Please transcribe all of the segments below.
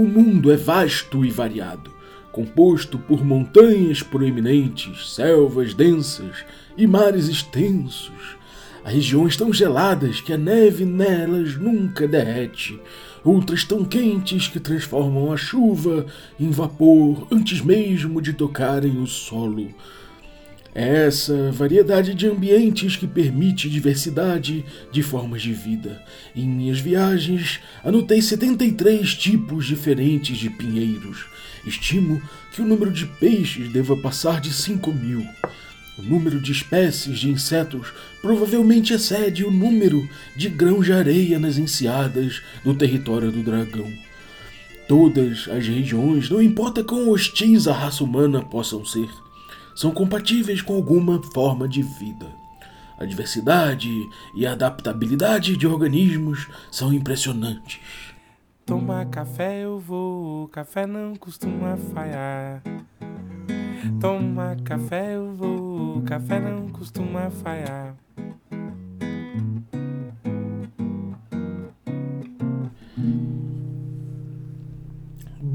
O mundo é vasto e variado, composto por montanhas proeminentes, selvas densas e mares extensos. Há regiões tão geladas que a neve nelas nunca derrete, outras tão quentes que transformam a chuva em vapor antes mesmo de tocarem o solo. Essa variedade de ambientes que permite diversidade de formas de vida. Em minhas viagens, anotei 73 tipos diferentes de pinheiros. Estimo que o número de peixes deva passar de 5 mil. O número de espécies de insetos provavelmente excede o número de grãos de areia nas enseadas do território do dragão. Todas as regiões, não importa quão hostis a raça humana possam ser, são compatíveis com alguma forma de vida. A diversidade e a adaptabilidade de organismos são impressionantes. Tomar café eu vou, café não costuma falhar. Tomar café eu vou, café não costuma falhar.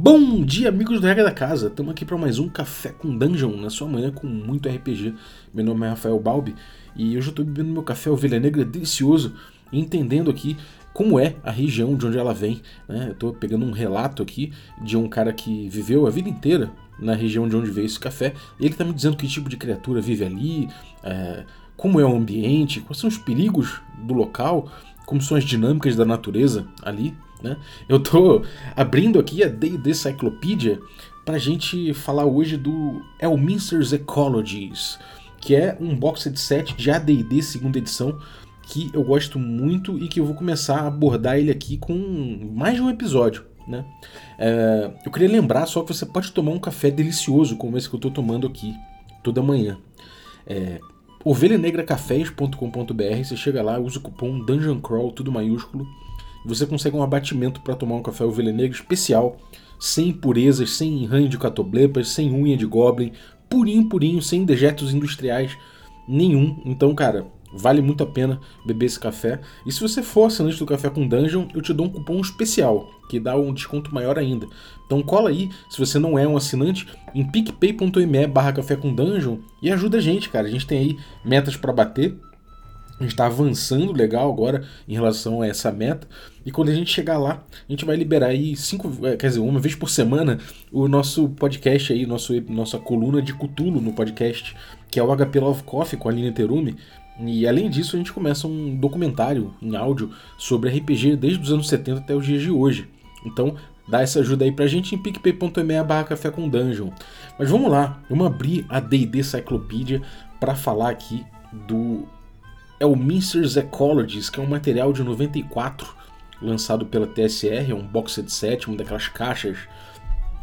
Bom dia, amigos do Regra da Casa. Estamos aqui para mais um Café com Dungeon na sua manhã com muito RPG. Meu nome é Rafael Balbi e hoje eu estou bebendo meu café Ovelha Negra delicioso entendendo aqui como é a região de onde ela vem. Né? Eu estou pegando um relato aqui de um cara que viveu a vida inteira na região de onde veio esse café. E ele está me dizendo que tipo de criatura vive ali, é, como é o ambiente, quais são os perigos do local, como são as dinâmicas da natureza ali. Né? Eu estou abrindo aqui a D&D Cyclopedia para a gente falar hoje do Elminster's Ecologies, que é um box set de AD&D segunda edição que eu gosto muito e que eu vou começar a abordar ele aqui com mais de um episódio. Né? É, eu queria lembrar só que você pode tomar um café delicioso como esse que eu estou tomando aqui toda manhã. É, ovelhanegracafés.com.br, você chega lá, usa o cupom Dungeon Crawl, tudo maiúsculo, você consegue um abatimento para tomar um café ovelha negra especial, sem impurezas, sem ranho de catoblepas, sem unha de goblin, purinho, purinho, sem dejetos industriais nenhum. Então, cara, Vale muito a pena beber esse café. E se você for assinante do Café com Dungeon, eu te dou um cupom especial, que dá um desconto maior ainda. Então cola aí, se você não é um assinante, em picpay.me barra café com dungeon e ajuda a gente, cara. A gente tem aí metas para bater. A gente está avançando legal agora em relação a essa meta. E quando a gente chegar lá, a gente vai liberar aí cinco, é, quer dizer, uma vez por semana, o nosso podcast aí, nosso, nossa coluna de Cutulo no podcast, que é o HP Love Coffee com a Aline Terumi. E além disso, a gente começa um documentário em áudio sobre RPG desde os anos 70 até os dias de hoje. Então, dá essa ajuda aí pra gente em picpay.me barra café com dungeon. Mas vamos lá, vamos abrir a D&D Cyclopedia para falar aqui do Elminster's Ecologies, que é um material de 94 lançado pela TSR, é um box set set, uma daquelas caixas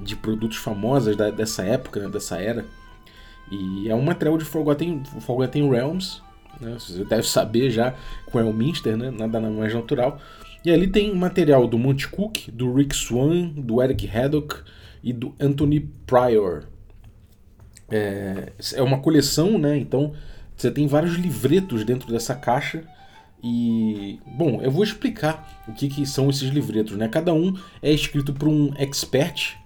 de produtos famosas da, dessa época, né, dessa era. E é um material de Forgotten, Forgotten Realms, né? Você deve saber já com Elminster, né? Nada mais natural. E ali tem material do Monty Cook, do Rick Swan, do Eric Haddock e do Anthony Pryor. É, é uma coleção, né? Então você tem vários livretos dentro dessa caixa. E, bom, eu vou explicar o que, que são esses livretos, né? Cada um é escrito por um expert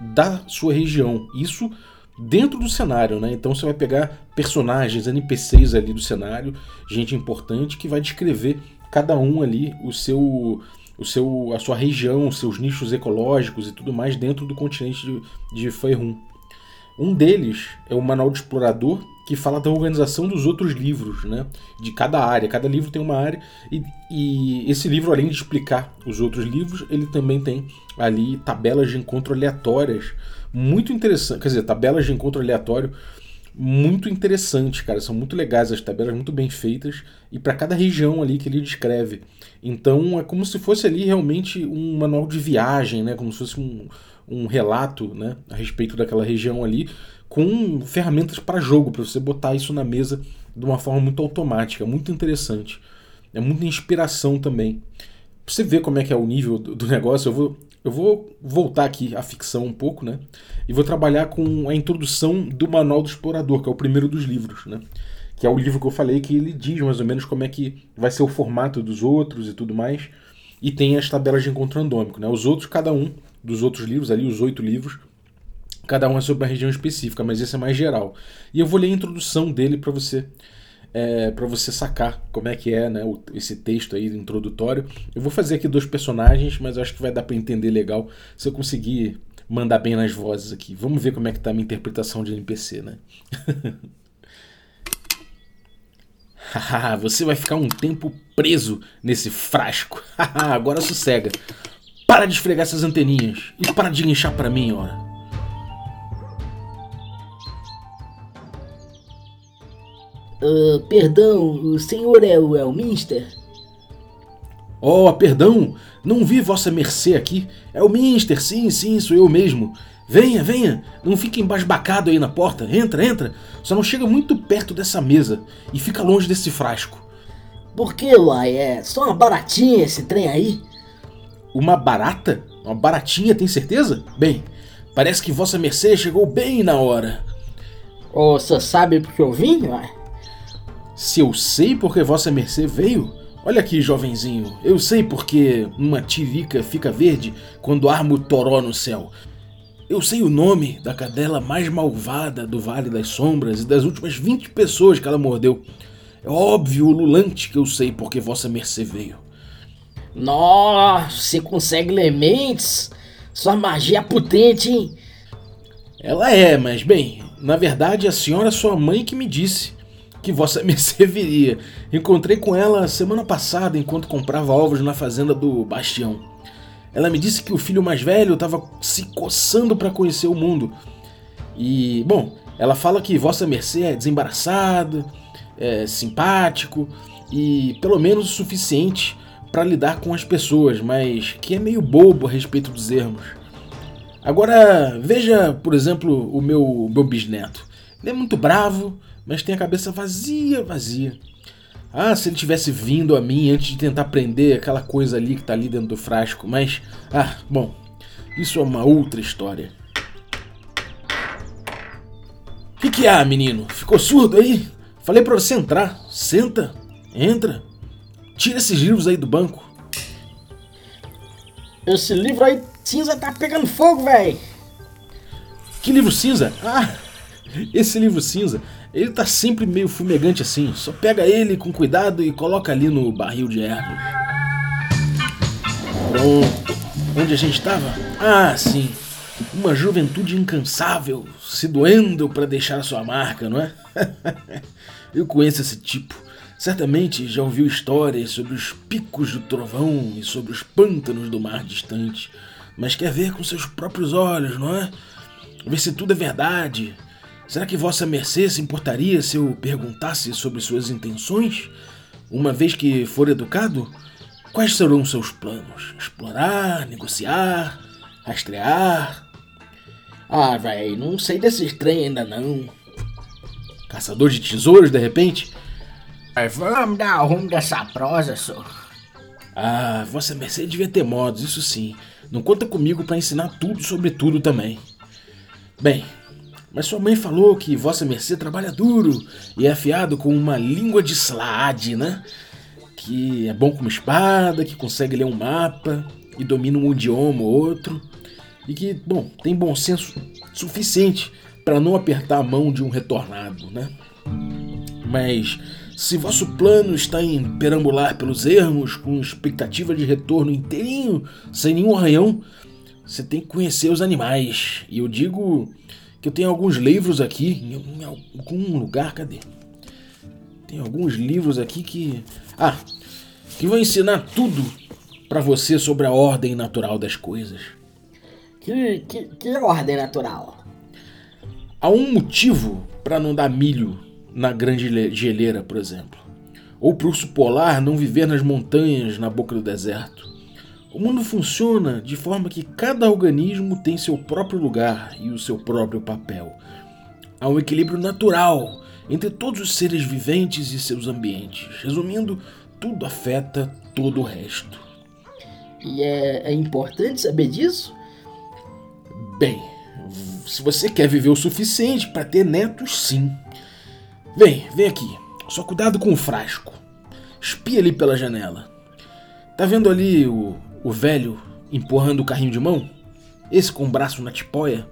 da sua região. Isso dentro do cenário, né? Então você vai pegar personagens, NPCs ali do cenário, gente importante que vai descrever cada um ali o seu o seu a sua região, seus nichos ecológicos e tudo mais dentro do continente de, de. Um deles é o Manual de Explorador, que fala da organização dos outros livros, né? De cada área. Cada livro tem uma área. E, e, esse livro, além de explicar os outros livros, ele também tem ali tabelas de encontro aleatórias muito interessante. Quer dizer, tabelas de encontro aleatório muito interessante, cara. São muito legais as tabelas, muito bem feitas e para cada região ali que ele descreve. Então é como se fosse ali realmente um manual de viagem, né? Como se fosse um, um relato, né? A respeito daquela região ali, com ferramentas para jogo, para você botar isso na mesa de uma forma muito automática, muito interessante. É muita inspiração também. Pra você ver como é que é o nível do, negócio, eu vou eu vou voltar aqui à ficção um pouco, né? E vou trabalhar com a introdução do Manual do Explorador, que é o primeiro dos livros, né? Que é o livro que eu falei que ele diz mais ou menos como é que vai ser o formato dos outros e tudo mais. e tem as tabelas de encontro randômico. Né? Os outros, cada um dos outros livros, ali, os oito livros, cada um é sobre uma região específica, mas esse é mais geral. E eu vou ler a introdução dele para você é, para você sacar como é que é né, esse texto aí introdutório. Eu vou fazer aqui dois personagens, mas acho que vai dar para entender legal se eu conseguir mandar bem nas vozes aqui. Vamos ver como é que tá a minha interpretação de NPC, né? você vai ficar um tempo preso nesse frasco. Agora sossega. Para de esfregar essas anteninhas e para de inchar para mim, ora. Uh, perdão, o senhor é o Elminster? Oh, perdão, não vi vossa mercê aqui. É o Minster, sim, sim, sou eu mesmo. Venha, venha, não fique embasbacado aí na porta. Entra, entra. Só não chega muito perto dessa mesa e fica longe desse frasco. Por que, uai? É só uma baratinha esse trem aí? Uma barata? Uma baratinha, tem certeza? Bem, parece que vossa mercê chegou bem na hora. Oh, você sabe porque eu vim, uai? Se eu sei porque Vossa Mercê veio? Olha aqui, jovenzinho, eu sei porque uma tirica fica verde quando arma o toró no céu. Eu sei o nome da cadela mais malvada do Vale das Sombras e das últimas 20 pessoas que ela mordeu. É óbvio, ululante, que eu sei porque Vossa Mercê veio. Nossa, você consegue ler mentes? Sua magia é potente, hein? Ela é, mas bem, na verdade a senhora sua mãe que me disse que Vossa Mercê viria. Encontrei com ela semana passada enquanto comprava ovos na fazenda do Bastião. Ela me disse que o filho mais velho estava se coçando para conhecer o mundo. E, bom, ela fala que Vossa Mercê é desembaraçado, é simpático e pelo menos o suficiente para lidar com as pessoas, mas que é meio bobo a respeito dos ermos. Agora, veja, por exemplo, o meu, meu bisneto. Ele é muito bravo, mas tem a cabeça vazia, vazia. Ah, se ele tivesse vindo a mim antes de tentar prender aquela coisa ali que tá ali dentro do frasco, mas. Ah, bom, isso é uma outra história. O que, que há, menino? Ficou surdo aí? Falei para você entrar. Senta, entra. Tira esses livros aí do banco. Esse livro aí cinza tá pegando fogo, velho. Que livro cinza? Ah, esse livro cinza ele tá sempre meio fumegante assim. Só pega ele com cuidado e coloca ali no barril de ervas. Pronto. Onde a gente estava? Ah, sim. Uma juventude incansável, se doendo para deixar a sua marca, não é? Eu conheço esse tipo. Certamente já ouviu histórias sobre os picos do trovão e sobre os pântanos do mar distante, mas quer ver com seus próprios olhos, não é? Ver se tudo é verdade, Será que Vossa Mercê se importaria se eu perguntasse sobre suas intenções? Uma vez que for educado, quais serão seus planos? Explorar, negociar, rastrear? Ah, véi, não sei desses trem ainda não. Caçador de tesouros, de repente? Vamos dar rumo dessa prosa, senhor. Ah, Vossa Mercê devia ter modos, isso sim. Não conta comigo para ensinar tudo sobre tudo também. Bem, mas sua mãe falou que Vossa Mercê trabalha duro e é afiado com uma língua de Slaad, né? Que é bom com uma espada, que consegue ler um mapa e domina um idioma ou outro. E que, bom, tem bom senso suficiente para não apertar a mão de um retornado, né? Mas se vosso plano está em perambular pelos ermos com expectativa de retorno inteirinho, sem nenhum arranhão, você tem que conhecer os animais. E eu digo que eu tenho alguns livros aqui, em algum lugar, cadê? Tem alguns livros aqui que. Ah! Que vão ensinar tudo para você sobre a ordem natural das coisas. Que, que, que ordem natural? Há um motivo para não dar milho na grande geleira, por exemplo. Ou para o urso polar não viver nas montanhas na boca do deserto. O mundo funciona de forma que cada organismo tem seu próprio lugar e o seu próprio papel. Há um equilíbrio natural entre todos os seres viventes e seus ambientes. Resumindo, tudo afeta todo o resto. E é, é importante saber disso? Bem, se você quer viver o suficiente para ter netos, sim. Vem, vem aqui. Só cuidado com o frasco. Espia ali pela janela. Tá vendo ali o, o velho empurrando o carrinho de mão? Esse com o braço na tipóia?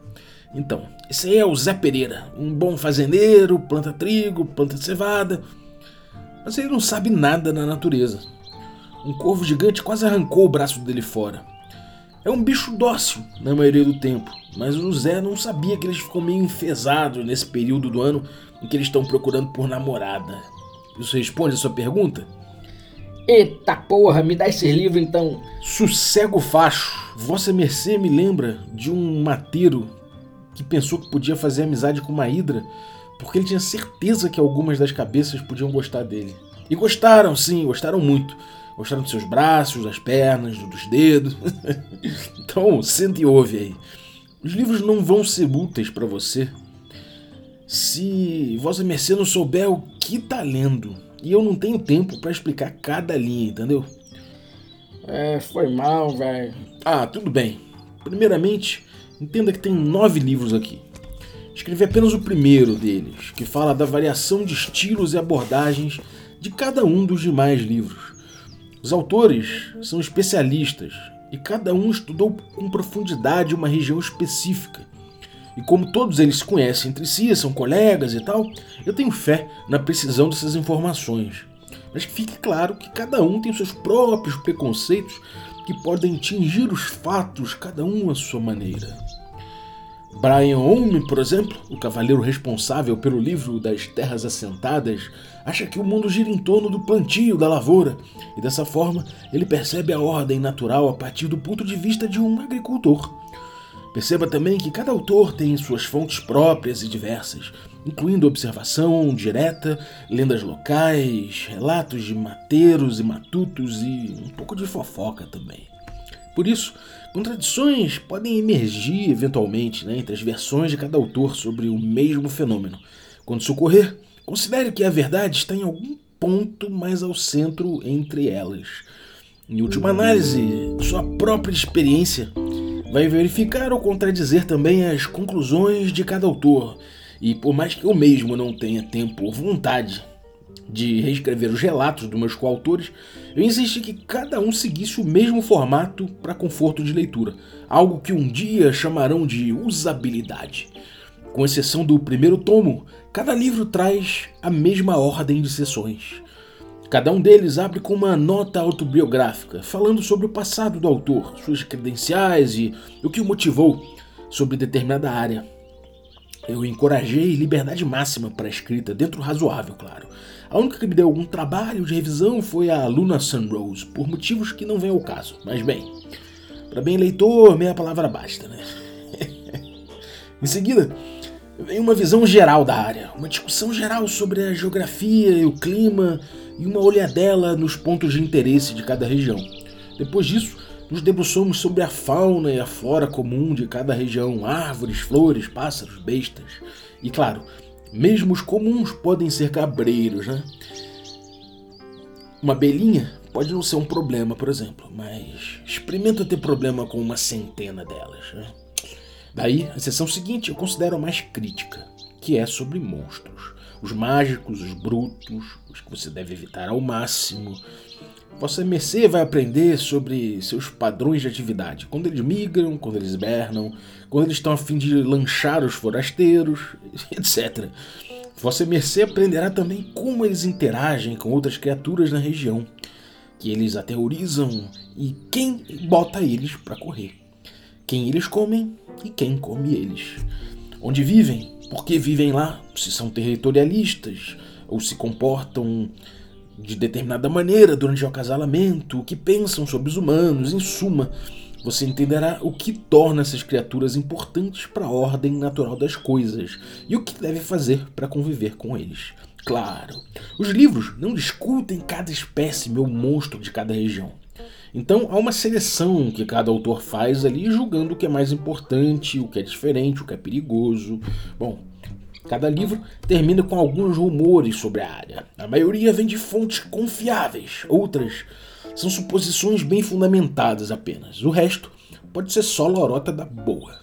Então, esse aí é o Zé Pereira, um bom fazendeiro, planta trigo, planta cevada. Mas ele não sabe nada na natureza. Um corvo gigante quase arrancou o braço dele fora. É um bicho dócil na maioria do tempo, mas o Zé não sabia que eles ficam meio enfesados nesse período do ano em que eles estão procurando por namorada. Isso responde a sua pergunta? Eita porra, me dá esse livro então. Sossego facho. Vossa Mercê me lembra de um mateiro que pensou que podia fazer amizade com uma hidra porque ele tinha certeza que algumas das cabeças podiam gostar dele. E gostaram, sim, gostaram muito. Gostaram dos seus braços, das pernas, dos dedos. então, sente e ouve aí. Os livros não vão ser úteis para você se Vossa Mercê não souber o que tá lendo. E eu não tenho tempo para explicar cada linha, entendeu? É, foi mal, velho. Ah, tudo bem. Primeiramente, entenda que tem nove livros aqui. Escrevi apenas o primeiro deles, que fala da variação de estilos e abordagens de cada um dos demais livros. Os autores são especialistas e cada um estudou com profundidade uma região específica. E como todos eles se conhecem entre si, são colegas e tal, eu tenho fé na precisão dessas informações. Mas que fique claro que cada um tem seus próprios preconceitos que podem tingir os fatos, cada um à sua maneira. Brian Home, por exemplo, o cavaleiro responsável pelo livro das Terras Assentadas, acha que o mundo gira em torno do plantio, da lavoura, e dessa forma ele percebe a ordem natural a partir do ponto de vista de um agricultor. Perceba também que cada autor tem suas fontes próprias e diversas, incluindo observação direta, lendas locais, relatos de mateiros e matutos e um pouco de fofoca também. Por isso, contradições podem emergir eventualmente né, entre as versões de cada autor sobre o mesmo fenômeno. Quando isso ocorrer, considere que a verdade está em algum ponto mais ao centro entre elas. Em última análise, sua própria experiência vai verificar ou contradizer também as conclusões de cada autor. E por mais que eu mesmo não tenha tempo ou vontade de reescrever os relatos dos meus coautores, eu insisti que cada um seguisse o mesmo formato para conforto de leitura, algo que um dia chamarão de usabilidade. Com exceção do primeiro tomo, cada livro traz a mesma ordem de sessões. Cada um deles abre com uma nota autobiográfica, falando sobre o passado do autor, suas credenciais e o que o motivou sobre determinada área. Eu encorajei liberdade máxima para a escrita, dentro razoável, claro. A única que me deu algum trabalho de revisão foi a Luna Sunrose, por motivos que não vêm ao caso. Mas bem, para bem leitor, meia palavra basta, né? em seguida, vem uma visão geral da área, uma discussão geral sobre a geografia e o clima e uma olhadela nos pontos de interesse de cada região. Depois disso, nos debruçamos sobre a fauna e a flora comum de cada região, árvores, flores, pássaros, bestas. E claro, mesmo os comuns podem ser cabreiros, né? Uma abelhinha pode não ser um problema, por exemplo, mas experimenta ter problema com uma centena delas. Né? Daí, a sessão seguinte eu considero a mais crítica, que é sobre monstros. Os mágicos, os brutos, os que você deve evitar ao máximo, Vossa Mercê vai aprender sobre seus padrões de atividade, quando eles migram, quando eles hibernam, quando eles estão a fim de lanchar os forasteiros, etc. Vossa Mercê aprenderá também como eles interagem com outras criaturas na região, que eles aterrorizam e quem bota eles para correr, quem eles comem e quem come eles, onde vivem, por que vivem lá, se são territorialistas ou se comportam de determinada maneira durante o acasalamento, o que pensam sobre os humanos, em suma, você entenderá o que torna essas criaturas importantes para a ordem natural das coisas e o que deve fazer para conviver com eles. Claro, os livros não discutem cada espécime ou monstro de cada região. Então há uma seleção que cada autor faz ali, julgando o que é mais importante, o que é diferente, o que é perigoso. Bom, Cada livro termina com alguns rumores sobre a área. A maioria vem de fontes confiáveis, outras são suposições bem fundamentadas apenas. O resto pode ser só lorota da boa.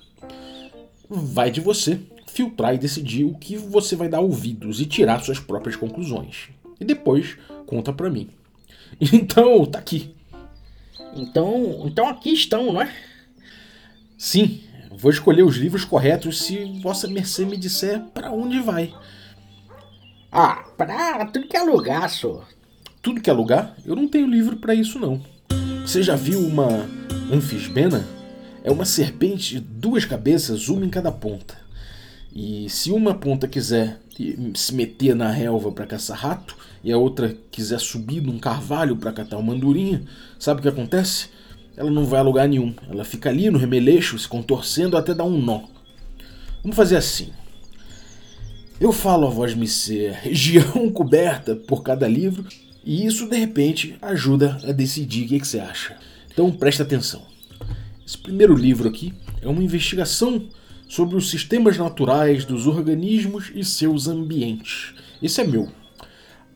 Vai de você filtrar e decidir o que você vai dar ouvidos e tirar suas próprias conclusões. E depois conta pra mim. Então, tá aqui. Então, então aqui estão, não é? Sim, vou escolher os livros corretos se Vossa Mercê me disser para onde vai. Ah, pra tudo que é lugar, senhor. Tudo que é lugar? Eu não tenho livro para isso não. Você já viu uma anfisbena? É uma serpente de duas cabeças, uma em cada ponta. E se uma ponta quiser se meter na relva para caçar rato e a outra quiser subir num carvalho para catar uma andorinha, sabe o que acontece? Ela não vai a lugar nenhum. Ela fica ali no remeleixo, se contorcendo até dar um nó. Vamos fazer assim. Eu falo a voz me ser região coberta por cada livro e isso de repente ajuda a decidir o que, que você acha. Então presta atenção. Esse primeiro livro aqui é uma investigação sobre os sistemas naturais dos organismos e seus ambientes. Esse é meu.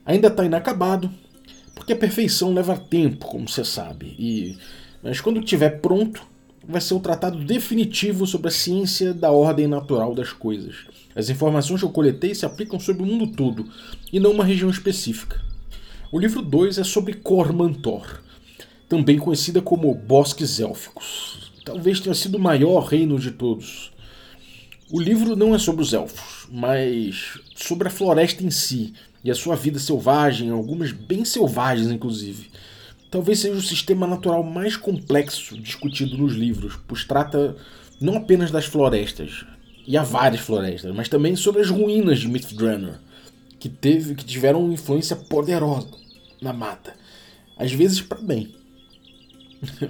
Ainda está inacabado, porque a perfeição leva tempo, como você sabe. E mas quando estiver pronto, vai ser o tratado definitivo sobre a ciência da ordem natural das coisas. As informações que eu coletei se aplicam sobre o mundo todo e não uma região específica. O livro 2 é sobre Cormantor, também conhecida como Bosques Élficos. Talvez tenha sido o maior reino de todos. O livro não é sobre os elfos, mas sobre a floresta em si e a sua vida selvagem, algumas bem selvagens inclusive. Talvez seja o sistema natural mais complexo discutido nos livros, pois trata não apenas das florestas, e há várias florestas, mas também sobre as ruínas de Mythdraenor, que, teve, que tiveram uma influência poderosa na mata, às vezes para bem.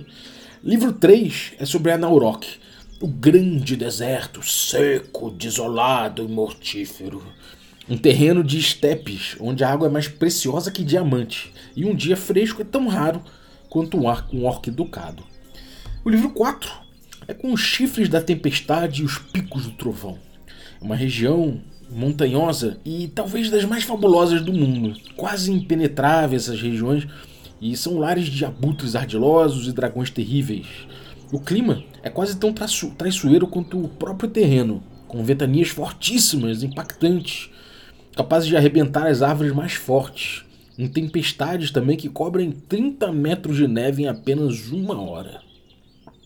Livro 3 é sobre Anaurok, o grande deserto, seco, desolado e mortífero. Um terreno de estepes, onde a água é mais preciosa que diamante, e um dia fresco é tão raro quanto um, ar, um orc educado. O livro 4 é com os chifres da tempestade e os picos do trovão. É uma região montanhosa e talvez das mais fabulosas do mundo. Quase impenetráveis essas regiões e são lares de abutres ardilosos e dragões terríveis. O clima é quase tão traiçoeiro quanto o próprio terreno, com ventanias fortíssimas, impactantes, capazes de arrebentar as árvores mais fortes, em tempestades também que cobrem 30 metros de neve em apenas uma hora.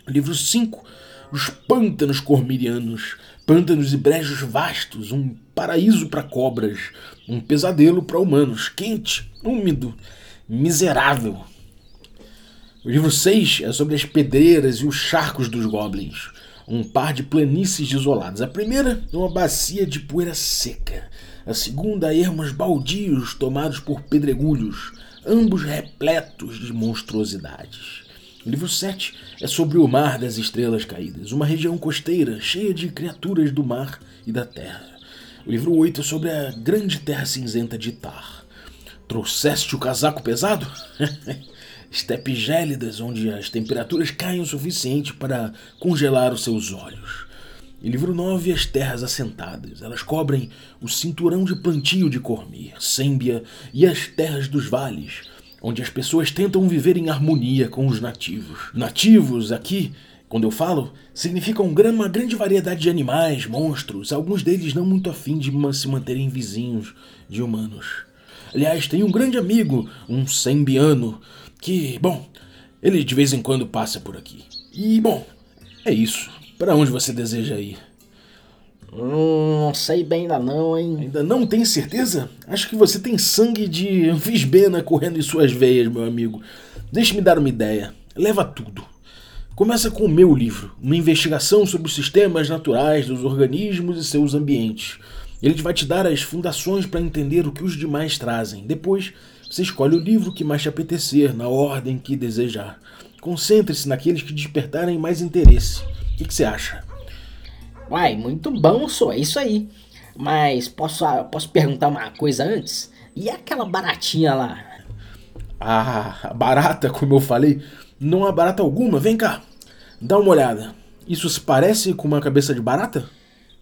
Livro 5 Os Pântanos Cormirianos, pântanos e brejos vastos, um paraíso para cobras, um pesadelo para humanos, quente, úmido, miserável. O livro 6 é sobre as pedreiras e os charcos dos goblins, um par de planícies desoladas. A primeira é uma bacia de poeira seca, a segunda ermos baldios tomados por pedregulhos, ambos repletos de monstruosidades. O livro 7 é sobre o Mar das Estrelas Caídas, uma região costeira cheia de criaturas do mar e da terra. O livro 8 é sobre a grande terra cinzenta de Tar. Trouxeste o casaco pesado? estepes gélidas onde as temperaturas caem o suficiente para congelar os seus olhos. E livro 9, as terras assentadas. Elas cobrem o cinturão de plantio de Cormir, Sêmbia e as terras dos vales, onde as pessoas tentam viver em harmonia com os nativos. Nativos, aqui, quando eu falo, significam uma grande variedade de animais, monstros, alguns deles não muito afim de se manterem vizinhos de humanos. Aliás, tenho um grande amigo, um sembiano, que, bom, ele de vez em quando passa por aqui. E, bom, é isso. Para onde você deseja ir? Hum, não sei bem ainda não, hein? Ainda não tem certeza? Acho que você tem sangue de Visbena correndo em suas veias, meu amigo. Deixe-me dar uma ideia. Leva tudo. Começa com o meu livro, uma investigação sobre os sistemas naturais dos organismos e seus ambientes. Ele vai te dar as fundações para entender o que os demais trazem. Depois, você escolhe o livro que mais te apetecer, na ordem que desejar. Concentre-se naqueles que despertarem mais interesse. O que, que você acha? Uai, muito bom, só é isso aí. Mas posso, posso perguntar uma coisa antes? E aquela baratinha lá? Ah, barata, como eu falei, não há barata alguma. Vem cá, dá uma olhada. Isso se parece com uma cabeça de barata?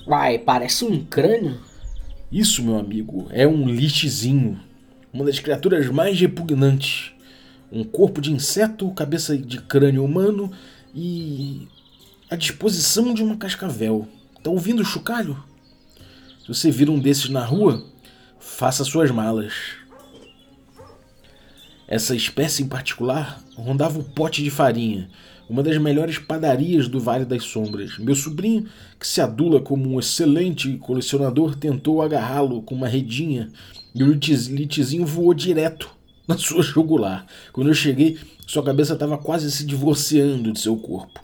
Uai, parece um crânio. Isso, meu amigo, é um lichezinho uma das criaturas mais repugnantes. Um corpo de inseto, cabeça de crânio humano e a disposição de uma cascavel. Tá ouvindo o chocalho? Se você vir um desses na rua, faça suas malas. Essa espécie em particular rondava o pote de farinha, uma das melhores padarias do Vale das Sombras. Meu sobrinho, que se adula como um excelente colecionador, tentou agarrá-lo com uma redinha e o litezinho voou direto na sua jugular. Quando eu cheguei, sua cabeça estava quase se divorciando de seu corpo.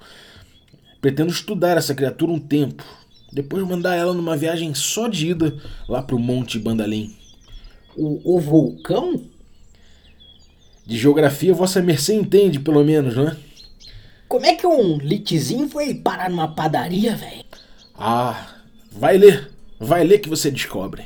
Pretendo estudar essa criatura um tempo, depois mandar ela numa viagem só de ida lá pro Monte Bandalim. O, o vulcão? De geografia vossa mercê entende, pelo menos, não é? Como é que um litezinho foi parar numa padaria, velho? Ah, vai ler. Vai ler que você descobre.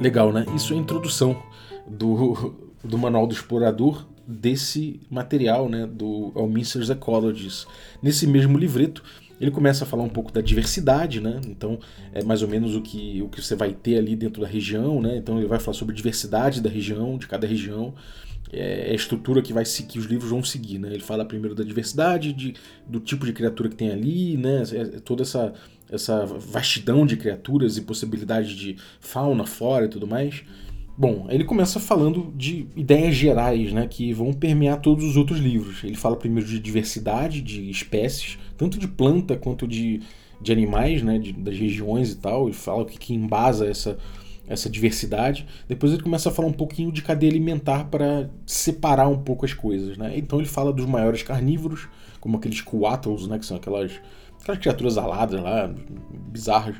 Legal, né? Isso é a introdução do, do Manual do Explorador desse material, né? Do Alminster's Ecologies. Nesse mesmo livreto, ele começa a falar um pouco da diversidade, né? Então, é mais ou menos o que, o que você vai ter ali dentro da região, né? Então, ele vai falar sobre a diversidade da região, de cada região. É, é a estrutura que vai que os livros vão seguir, né? Ele fala primeiro da diversidade, de, do tipo de criatura que tem ali, né? É, é toda essa essa vastidão de criaturas e possibilidade de fauna, flora e tudo mais. Bom, ele começa falando de ideias gerais, né, que vão permear todos os outros livros. Ele fala primeiro de diversidade de espécies, tanto de planta quanto de, de animais, né, de, das regiões e tal. Ele fala o que, que embasa essa, essa diversidade. Depois ele começa a falar um pouquinho de cadeia alimentar para separar um pouco as coisas, né. Então ele fala dos maiores carnívoros, como aqueles coatls, né, que são aquelas aquelas criaturas aladas lá, bizarras.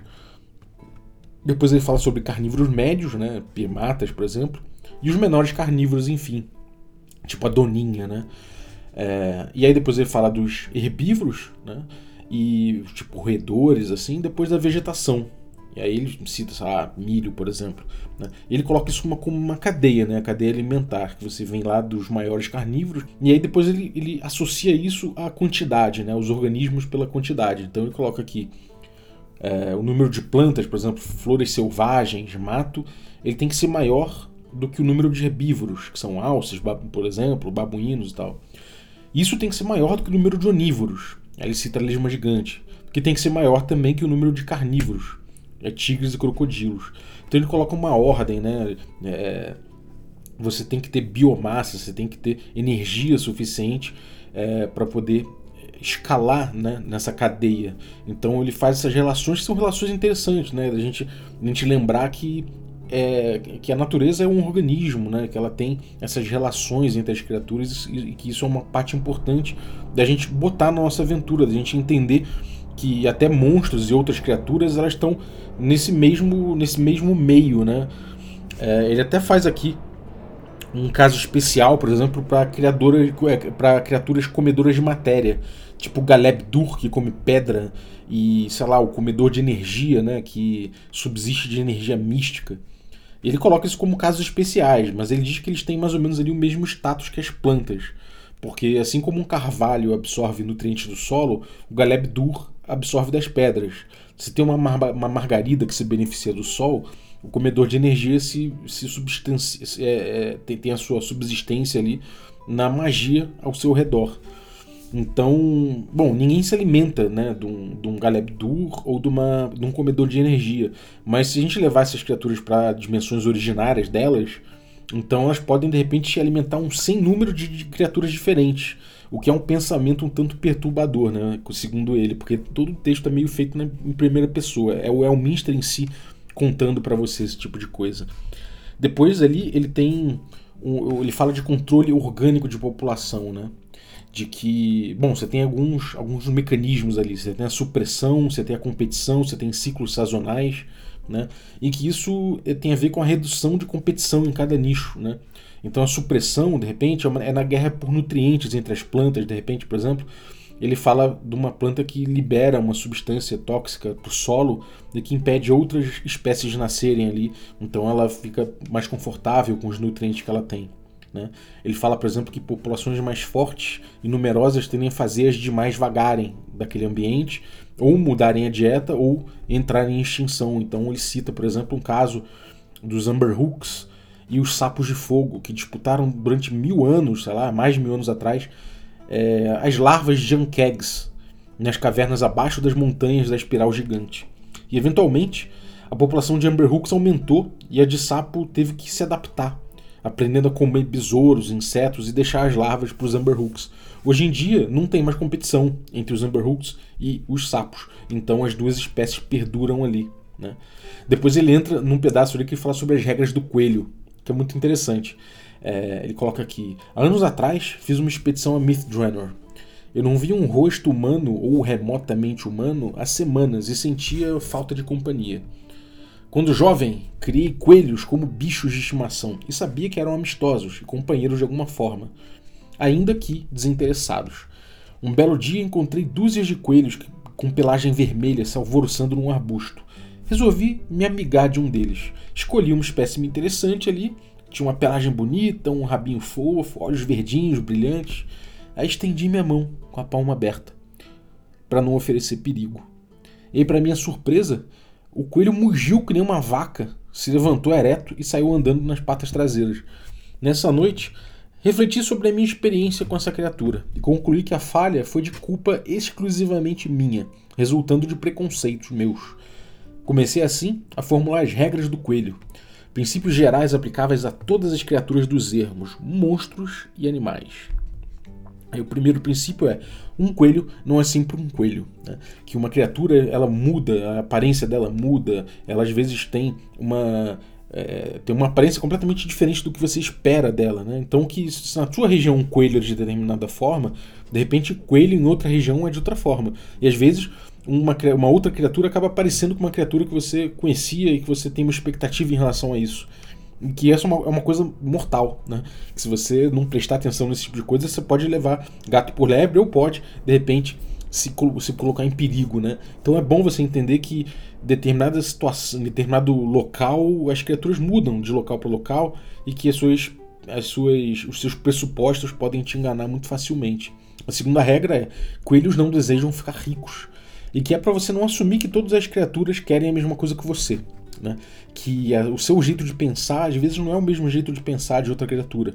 Depois ele fala sobre carnívoros médios, né, primatas, por exemplo, e os menores carnívoros, enfim, tipo a doninha, né. É, e aí depois ele fala dos herbívoros, né, e tipo roedores, assim, depois da vegetação, e aí ele cita, sei lá, milho, por exemplo. Né? Ele coloca isso como uma, como uma cadeia, né? A cadeia alimentar, que você vem lá dos maiores carnívoros. E aí depois ele, ele associa isso à quantidade, né? Os organismos pela quantidade. Então ele coloca aqui é, o número de plantas, por exemplo, flores selvagens, mato, ele tem que ser maior do que o número de herbívoros, que são alces, por exemplo, babuínos e tal. Isso tem que ser maior do que o número de onívoros. Ele cita a lesma gigante, que tem que ser maior também que o número de carnívoros é tigres e crocodilos. Então ele coloca uma ordem, né? É, você tem que ter biomassa, você tem que ter energia suficiente é, para poder escalar né, nessa cadeia. Então ele faz essas relações que são relações interessantes, né? Da gente, a gente lembrar que é, que a natureza é um organismo, né? Que ela tem essas relações entre as criaturas e que isso é uma parte importante da gente botar na nossa aventura, da gente entender que até monstros e outras criaturas elas estão nesse mesmo nesse mesmo meio, né? É, ele até faz aqui um caso especial, por exemplo, para criadoras para criaturas comedoras de matéria, tipo Galeb Dur que come pedra e sei lá o comedor de energia, né? Que subsiste de energia mística. Ele coloca isso como casos especiais, mas ele diz que eles têm mais ou menos ali o mesmo status que as plantas. Porque assim como um carvalho absorve nutrientes do solo, o Galeb Dur absorve das pedras. Se tem uma, mar uma margarida que se beneficia do sol, o comedor de energia se, se substancia, é, é, tem, tem, a sua subsistência ali na magia ao seu redor. Então, bom, ninguém se alimenta né, de um, de um ou de, uma, de um comedor de energia. Mas se a gente levar essas criaturas para dimensões originárias delas, então elas podem de repente alimentar um sem número de, de criaturas diferentes. O que é um pensamento um tanto perturbador, né? Segundo ele, porque todo o texto é meio feito na, em primeira pessoa. É o Elminster em si contando para você esse tipo de coisa. Depois ali ele tem. Um, ele fala de controle orgânico de população, né? De que, bom, você tem alguns, alguns mecanismos ali. Você tem a supressão, você tem a competição, você tem ciclos sazonais, né? E que isso eh, tem a ver com a redução de competição em cada nicho, né? Então a supressão, de repente, é, é na guerra por nutrientes entre as plantas, de repente, por exemplo, ele fala de uma planta que libera uma substância tóxica para o solo e que impede outras espécies de nascerem ali. Então ela fica mais confortável com os nutrientes que ela tem. Né? Ele fala, por exemplo, que populações mais fortes e numerosas tendem a fazer as demais vagarem daquele ambiente, ou mudarem a dieta, ou entrarem em extinção. Então ele cita, por exemplo, um caso dos Amberhooks, e os sapos de fogo, que disputaram durante mil anos, sei lá, mais de mil anos atrás, é, as larvas de Ankegs. nas cavernas abaixo das montanhas da espiral gigante. E eventualmente, a população de Amberhooks aumentou e a de sapo teve que se adaptar, aprendendo a comer besouros, insetos e deixar as larvas para os Amberhooks. Hoje em dia, não tem mais competição entre os Amberhooks e os sapos, então as duas espécies perduram ali. Né? Depois ele entra num pedaço ali que fala sobre as regras do coelho, que é muito interessante. É, ele coloca aqui: Há anos atrás fiz uma expedição a Mythdraenor. Eu não via um rosto humano ou remotamente humano há semanas e sentia falta de companhia. Quando jovem, criei coelhos como bichos de estimação e sabia que eram amistosos e companheiros de alguma forma, ainda que desinteressados. Um belo dia encontrei dúzias de coelhos com pelagem vermelha se alvoroçando num arbusto. Resolvi me amigar de um deles. Escolhi uma espécime interessante ali, tinha uma pelagem bonita, um rabinho fofo, olhos verdinhos, brilhantes. Aí estendi minha mão com a palma aberta, para não oferecer perigo. E para minha surpresa, o coelho mugiu que nem uma vaca, se levantou ereto e saiu andando nas patas traseiras. Nessa noite, refleti sobre a minha experiência com essa criatura e concluí que a falha foi de culpa exclusivamente minha, resultando de preconceitos meus. Comecei assim a formular as regras do coelho, princípios gerais aplicáveis a todas as criaturas dos ermos, monstros e animais. Aí o primeiro princípio é um coelho não é sempre um coelho, né? que uma criatura ela muda, a aparência dela muda, ela às vezes tem uma é, tem uma aparência completamente diferente do que você espera dela, né? Então que se na sua região um coelho é de determinada forma, de repente coelho em outra região é de outra forma. E às vezes uma, uma outra criatura acaba aparecendo com uma criatura que você conhecia e que você tem uma expectativa em relação a isso que essa é uma, é uma coisa mortal, né? Que se você não prestar atenção nesse tipo de coisa, você pode levar gato por lebre ou pode, de repente, se, se colocar em perigo, né? Então é bom você entender que determinada situação, determinado local, as criaturas mudam de local para local e que as suas, as suas, os seus pressupostos podem te enganar muito facilmente. A segunda regra é: coelhos não desejam ficar ricos. E que é para você não assumir que todas as criaturas querem a mesma coisa que você né? Que a, o seu jeito de pensar, às vezes, não é o mesmo jeito de pensar de outra criatura.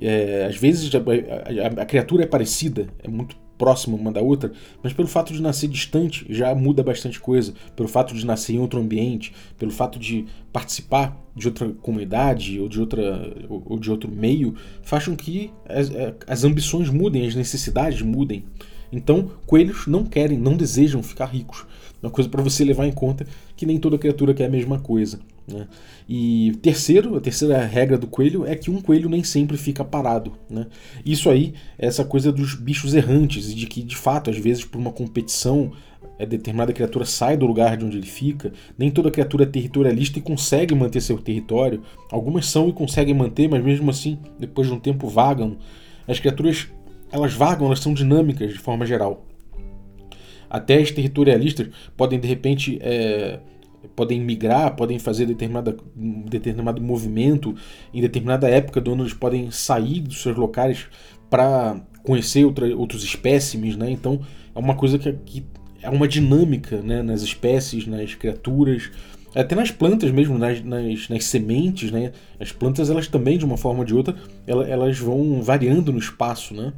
É, às vezes a, a, a, criatura é parecida, é muito próxima uma da outra, mas pelo fato de nascer distante já muda bastante coisa. Pelo fato de nascer em outro ambiente, pelo fato de participar de outra comunidade ou de, outra, ou, de outro meio, faz com que as, as ambições mudem, as necessidades mudem. Então, coelhos não querem, não desejam ficar ricos. Uma coisa para você levar em conta que nem toda criatura quer a mesma coisa. Né? E terceiro, a terceira regra do coelho é que um coelho nem sempre fica parado. Né? Isso aí é essa coisa dos bichos errantes e de que, de fato, às vezes por uma competição, a determinada criatura sai do lugar de onde ele fica. Nem toda criatura é territorialista e consegue manter seu território. Algumas são e conseguem manter, mas mesmo assim, depois de um tempo, vagam. As criaturas, elas vagam, elas são dinâmicas de forma geral. Até as territorialistas podem, de repente, é, podem migrar, podem fazer determinada, determinado movimento. Em determinada época do ano, eles podem sair dos seus locais para conhecer outra, outros espécimes. Né? Então, é uma coisa que, que é uma dinâmica né? nas espécies, nas criaturas até nas plantas mesmo, nas, nas, nas, sementes, né? As plantas, elas também, de uma forma ou de outra, elas, vão variando no espaço, né?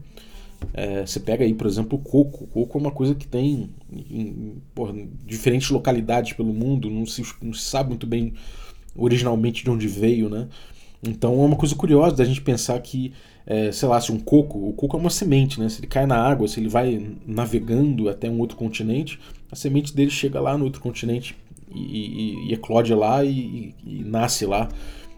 É, você pega aí, por exemplo, o coco. O coco é uma coisa que tem em, porra, diferentes localidades pelo mundo, não se, não se sabe muito bem originalmente de onde veio, né? Então é uma coisa curiosa da gente pensar que, é, sei lá, se um coco, o coco é uma semente, né? Se ele cai na água, se ele vai navegando até um outro continente, a semente dele chega lá no outro continente e, e, e eclode lá e, e, nasce lá.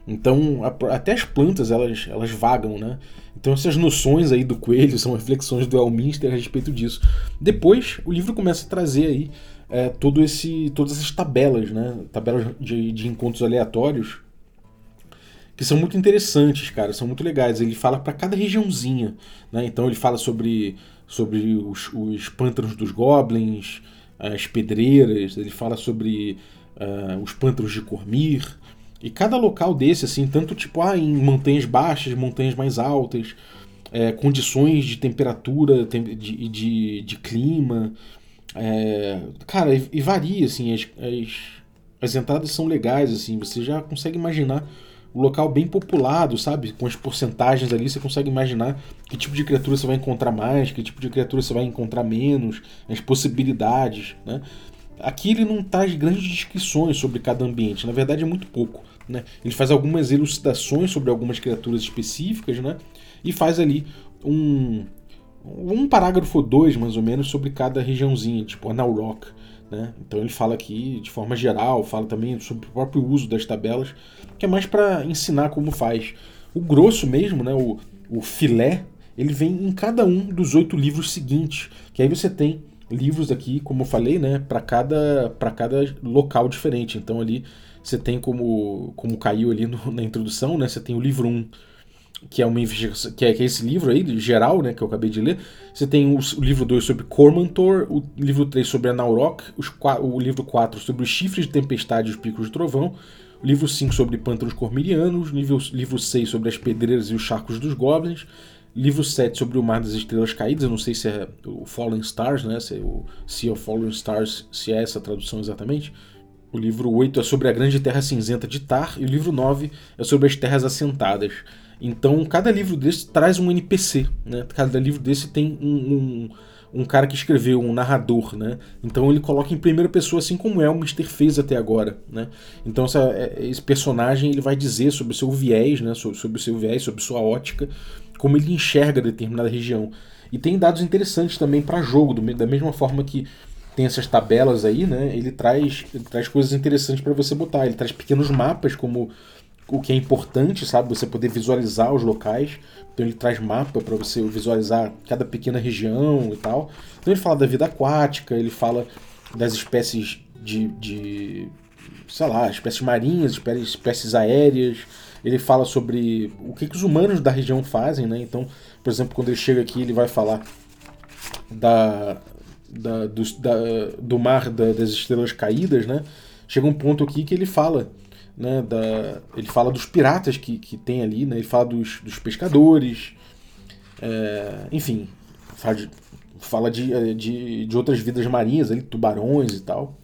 Então a, até as plantas elas, elas vagam, né? Então essas noções aí do coelho são reflexões do Elminster a respeito disso. Depois o livro começa a trazer aí é, todo esse, todas essas tabelas, né? Tabelas de, de encontros aleatórios que são muito interessantes, cara, são muito legais. Ele fala para cada regiãozinha, né? Então ele fala sobre, sobre os, os pântanos dos goblins, as pedreiras, ele fala sobre uh, os pântanos de Cormir, e cada local desse, assim, tanto tipo ah, em montanhas baixas, montanhas mais altas, é, condições de temperatura, de, de, de clima. É, cara, e, e, varia, assim, as, as, as entradas são legais, assim, você já consegue imaginar o local bem populado, sabe? Com as porcentagens ali, você consegue imaginar que tipo de criatura você vai encontrar mais, que tipo de criatura você vai encontrar menos, as possibilidades, né? Aqui ele não traz grandes descrições sobre cada ambiente, na verdade é muito pouco. Né? Ele faz algumas elucidações sobre algumas criaturas específicas né? e faz ali um, um parágrafo ou dois, mais ou menos, sobre cada regiãozinha, tipo a Naurok. Né? Então ele fala aqui de forma geral, fala também sobre o próprio uso das tabelas, que é mais para ensinar como faz. O grosso mesmo, né, o, o filé, ele vem em cada um dos oito livros seguintes, que aí você tem livros aqui, como eu falei, né, para cada, cada local diferente. Então ali você tem como, como caiu ali no, na introdução, né, você tem o livro 1, que é uma que é, que é esse livro aí, geral, né, que eu acabei de ler. Você tem o, o livro 2 sobre Cormantor, o livro 3 sobre Anaurok, os, o livro 4 sobre os chifres de tempestade e os picos de trovão, o livro 5 sobre pântanos cormirianos, livro, livro 6 sobre as pedreiras e os charcos dos goblins, livro 7 sobre o mar das estrelas caídas, eu não sei se é o Fallen Stars, né, se é o Sea of Fallen Stars, se é essa tradução exatamente. O livro 8 é sobre a grande terra cinzenta de Tar, e o livro 9 é sobre as terras assentadas. Então, cada livro desse traz um NPC, né? Cada livro desse tem um, um, um, cara que escreveu, um narrador, né? Então ele coloca em primeira pessoa, assim como é o Mr. fez até agora, né? Então essa, é, esse personagem ele vai dizer sobre o seu viés, né? Sobre, sobre o seu viés, sobre sua ótica, como ele enxerga determinada região. E tem dados interessantes também para jogo, do, da mesma forma que tem essas tabelas aí, né? Ele traz, ele traz coisas interessantes para você botar. Ele traz pequenos mapas como o que é importante, sabe? Você poder visualizar os locais. Então ele traz mapa para você visualizar cada pequena região e tal. Então ele fala da vida aquática, ele fala das espécies de, de sei lá, espécies marinhas, espécies, espécies aéreas. Ele fala sobre o que, que os humanos da região fazem, né? Então, por exemplo, quando ele chega aqui, ele vai falar da, da, do, da, do mar da, das estrelas caídas, né? Chega um ponto aqui que ele fala né, da, ele fala dos piratas que, que tem ali, né, ele fala dos, dos pescadores, é, enfim, fala, de, fala de, é, de, de, outras vidas marinhas, ali, tubarões e tal.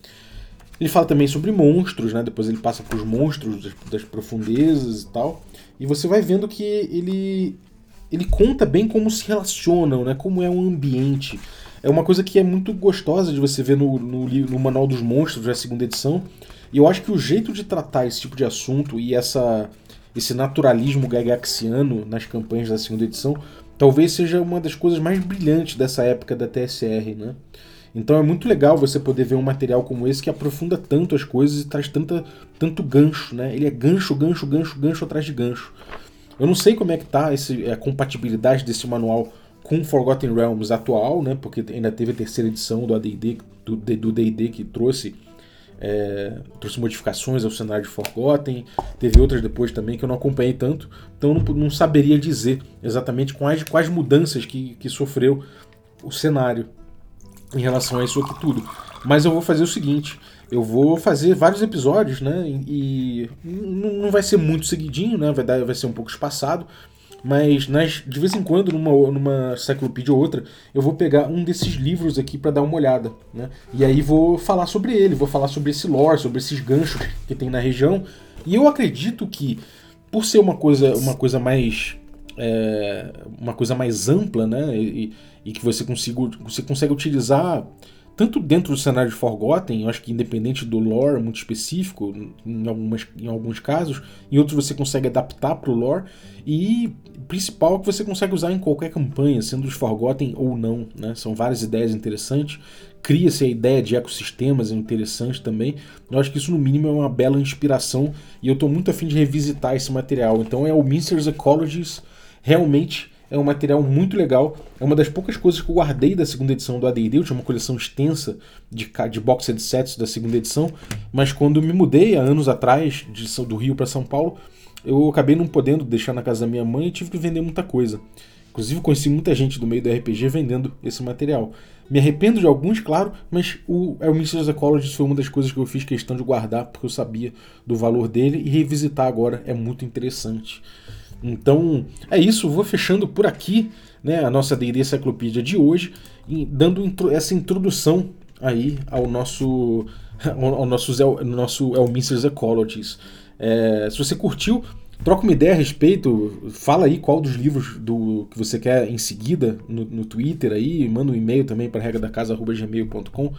Ele fala também sobre monstros, né, depois ele passa para os monstros das, das profundezas e tal, e você vai vendo que ele, ele conta bem como se relacionam, né, como é o ambiente. É uma coisa que é muito gostosa de você ver no, no, no Manual dos Monstros, da segunda edição, e eu acho que o jeito de tratar esse tipo de assunto e essa, esse naturalismo gagaxiano nas campanhas da segunda edição talvez seja uma das coisas mais brilhantes dessa época da TSR, né? Então é muito legal você poder ver um material como esse que aprofunda tanto as coisas e traz tanta, tanto gancho, né? Ele é gancho, gancho, gancho, gancho atrás de gancho. Eu não sei como é que tá esse, a compatibilidade desse manual com Forgotten Realms atual, né? Porque ainda teve a terceira edição do AD&D, do D&D que trouxe é, trouxe modificações ao cenário de Forgotten, teve outras depois também que eu não acompanhei tanto, então não, não saberia dizer exatamente quais, quais mudanças que, que sofreu o cenário em relação a isso aqui tudo. Mas eu vou fazer o seguinte, eu vou fazer vários episódios, né? E, não vai ser muito seguidinho, né? Vai, dar, vai ser um pouco espaçado. Mas nas, de vez em quando, numa, numa enciclopédia ou outra, eu vou pegar um desses livros aqui para dar uma olhada. Né? E aí vou falar sobre ele, vou falar sobre esse lore, sobre esses ganchos que tem na região. E eu acredito que, por ser uma coisa, uma coisa mais. É, uma coisa mais ampla, né? E, e que você, consiga, você consegue utilizar tanto dentro do cenário de Forgotten, eu acho que independente do lore muito específico, em, algumas, em alguns casos, em outros você consegue adaptar para o lore, e principal é que você consegue usar em qualquer campanha, sendo os Forgotten ou não. Né? São várias ideias interessantes. Cria-se a ideia de ecossistemas é interessante também. Eu acho que isso, no mínimo, é uma bela inspiração e eu estou muito afim de revisitar esse material. Então, é o Minster's Ecologies realmente é um material muito legal. É uma das poucas coisas que eu guardei da segunda edição do AD&D. Eu tinha uma coleção extensa de, de boxed sets da segunda edição, mas quando me mudei há anos atrás de, do Rio para São Paulo, eu acabei não podendo deixar na casa da minha mãe e tive que vender muita coisa. Inclusive conheci muita gente do meio do RPG vendendo esse material. Me arrependo de alguns, claro, mas o Elminster's Ecology foi uma das coisas que eu fiz questão de guardar porque eu sabia do valor dele e revisitar agora é muito interessante. Então é isso, vou fechando por aqui né, a nossa D&D Enciclopédia de hoje, dando essa introdução aí ao nosso ao nosso, ao nosso Elminster's Ecologies. É, se você curtiu, troca uma ideia a respeito, fala aí qual dos livros do que você quer em seguida no, no Twitter aí, manda um e-mail também para regra da casa@gmail.com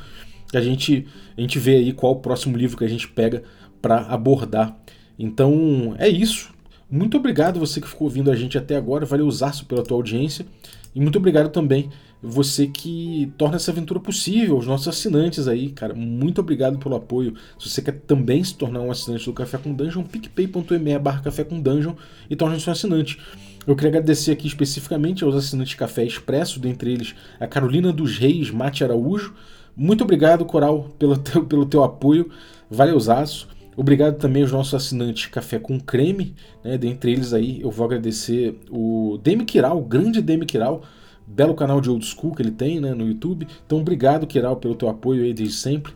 que a gente a gente vê aí qual o próximo livro que a gente pega para abordar. Então, é isso. Muito obrigado você que ficou ouvindo a gente até agora, valeu Zaço pela tua audiência e muito obrigado também você que torna essa aventura possível, os nossos assinantes aí, cara, muito obrigado pelo apoio. Se você quer também se tornar um assinante do Café com Dungeon, picpay.me barra Café com Dungeon e torne-se um assinante. Eu queria agradecer aqui especificamente aos assinantes Café Expresso, dentre eles a Carolina dos Reis Mate Araújo. Muito obrigado, Coral, pelo teu, pelo teu apoio. Valeu, Zaço. Obrigado também aos nossos assinantes Café com Creme, né? Dentre eles aí eu vou agradecer o Demi Kiral, o grande Demi Kiral, belo canal de old school que ele tem né, no YouTube. Então, obrigado, Kiral, pelo teu apoio aí desde sempre.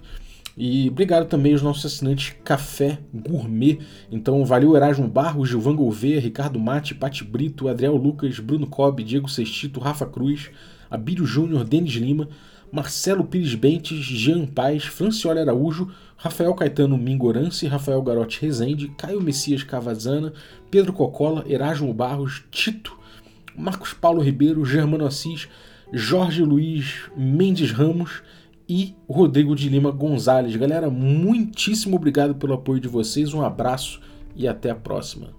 E obrigado também aos nossos assinantes Café Gourmet. Então, valeu Erasmo Barro, Gilvan Gouveia, Ricardo Mate, Pati Brito, Adriel Lucas, Bruno Cobb, Diego Sextito, Rafa Cruz, Abílio Júnior, Denis Lima, Marcelo Pires Bentes, Jean Paz, Franciola Araújo, Rafael Caetano Mingorance, Rafael Garotti Rezende, Caio Messias Cavazana, Pedro Cocola, Erasmo Barros, Tito, Marcos Paulo Ribeiro, Germano Assis, Jorge Luiz Mendes Ramos e Rodrigo de Lima Gonzalez. Galera, muitíssimo obrigado pelo apoio de vocês, um abraço e até a próxima.